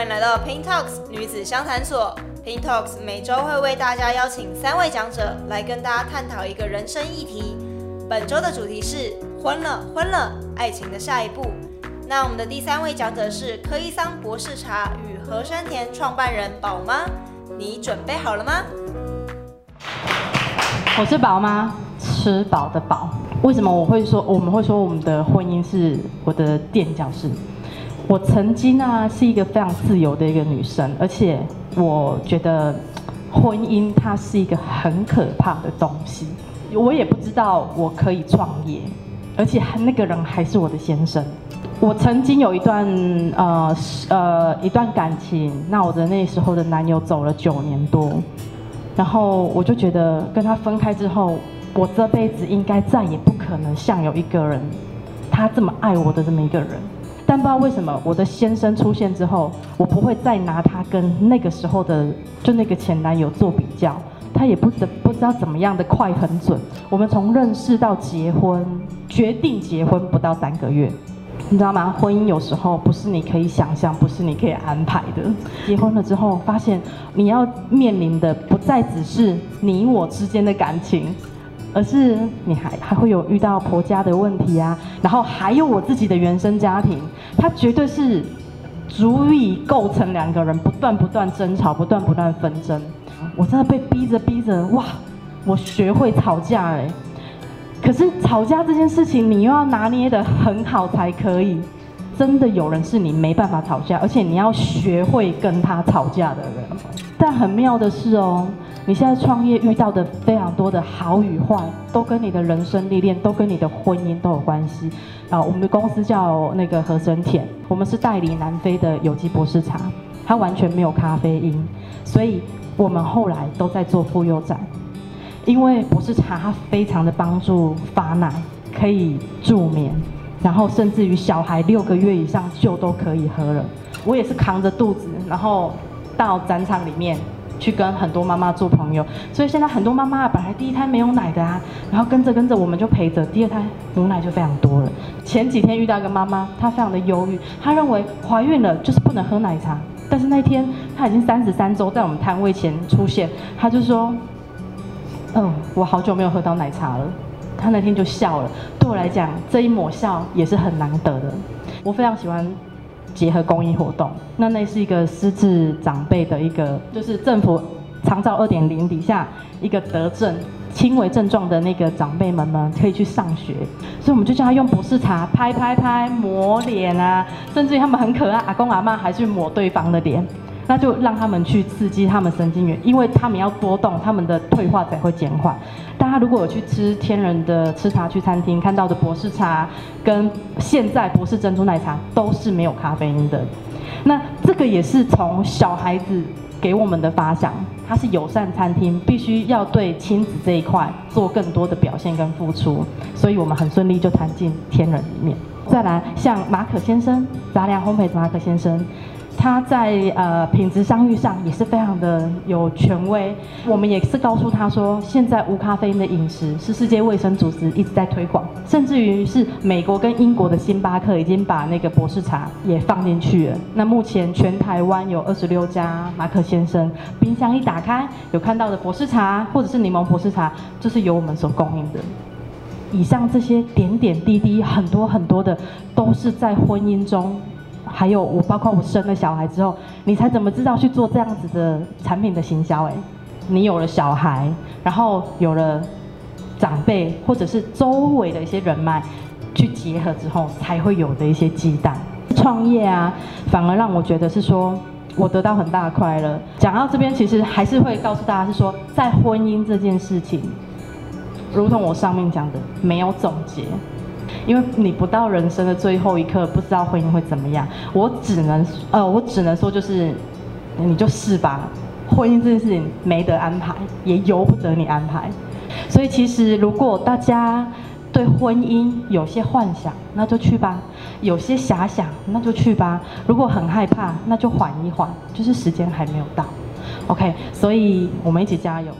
欢迎来到 Pin Talks 女子相谈所。Pin Talks 每周会为大家邀请三位讲者来跟大家探讨一个人生议题。本周的主题是婚了婚了，爱情的下一步。那我们的第三位讲者是柯伊桑博士茶与禾伸田创办人宝妈，你准备好了吗？我是宝妈，吃饱的饱。为什么我会说我们会说我们的婚姻是我的垫脚石？我曾经啊是一个非常自由的一个女生，而且我觉得婚姻它是一个很可怕的东西。我也不知道我可以创业，而且那个人还是我的先生。我曾经有一段呃呃一段感情，那我的那时候的男友走了九年多，然后我就觉得跟他分开之后，我这辈子应该再也不可能像有一个人，他这么爱我的这么一个人。但不知道为什么，我的先生出现之后，我不会再拿他跟那个时候的就那个前男友做比较。他也不知不知道怎么样的快很准。我们从认识到结婚，决定结婚不到三个月，你知道吗？婚姻有时候不是你可以想象，不是你可以安排的。结婚了之后，发现你要面临的不再只是你我之间的感情。而是你还还会有遇到婆家的问题啊，然后还有我自己的原生家庭，它绝对是足以构成两个人不断不断争吵、不断不断纷争。我真的被逼着逼着，哇！我学会吵架哎，可是吵架这件事情，你又要拿捏得很好才可以。真的有人是你没办法吵架，而且你要学会跟他吵架的人。但很妙的是哦。你现在创业遇到的非常多的好与坏，都跟你的人生历练，都跟你的婚姻都有关系。啊，我们的公司叫那个合生田，我们是代理南非的有机博士茶，它完全没有咖啡因，所以我们后来都在做妇幼展，因为博士茶它非常的帮助发奶，可以助眠，然后甚至于小孩六个月以上就都可以喝了。我也是扛着肚子，然后到展场里面。去跟很多妈妈做朋友，所以现在很多妈妈本来第一胎没有奶的啊，然后跟着跟着我们就陪着，第二胎母奶就非常多了。前几天遇到一个妈妈，她非常的忧郁，她认为怀孕了就是不能喝奶茶，但是那天她已经三十三周在我们摊位前出现，她就说：“嗯，我好久没有喝到奶茶了。”她那天就笑了。对我来讲，这一抹笑也是很难得的。我非常喜欢。结合公益活动，那那是一个失智长辈的一个，就是政府长照二点零底下一个德症轻微症状的那个长辈们们可以去上学，所以我们就叫他用博士茶拍拍拍抹脸啊，甚至于他们很可爱，阿公阿妈还去抹对方的脸。那就让他们去刺激他们神经元，因为他们要多动，他们的退化才会减缓。大家如果有去吃天人的吃茶去餐厅看到的博士茶，跟现在博士珍珠奶茶都是没有咖啡因的。那这个也是从小孩子给我们的发想，它是友善餐厅，必须要对亲子这一块做更多的表现跟付出，所以我们很顺利就谈进天人里面。再来，像马可先生，杂粮烘焙的马可先生。他在呃品质商誉上也是非常的有权威，我们也是告诉他说，现在无咖啡因的饮食是世界卫生组织一直在推广，甚至于是美国跟英国的星巴克已经把那个博士茶也放进去了。那目前全台湾有二十六家马可先生，冰箱一打开有看到的博士茶或者是柠檬博士茶，就是由我们所供应的。以上这些点点滴滴，很多很多的，都是在婚姻中。还有我，包括我生了小孩之后，你才怎么知道去做这样子的产品的行销？哎，你有了小孩，然后有了长辈或者是周围的一些人脉去结合之后，才会有的一些鸡蛋。创业啊，反而让我觉得是说我得到很大的快乐。讲到这边，其实还是会告诉大家是说，在婚姻这件事情，如同我上面讲的，没有总结。因为你不到人生的最后一刻，不知道婚姻会怎么样。我只能，呃，我只能说就是，你就试吧。婚姻这件事情没得安排，也由不得你安排。所以其实，如果大家对婚姻有些幻想，那就去吧；有些遐想，那就去吧。如果很害怕，那就缓一缓，就是时间还没有到。OK，所以我们一起加油。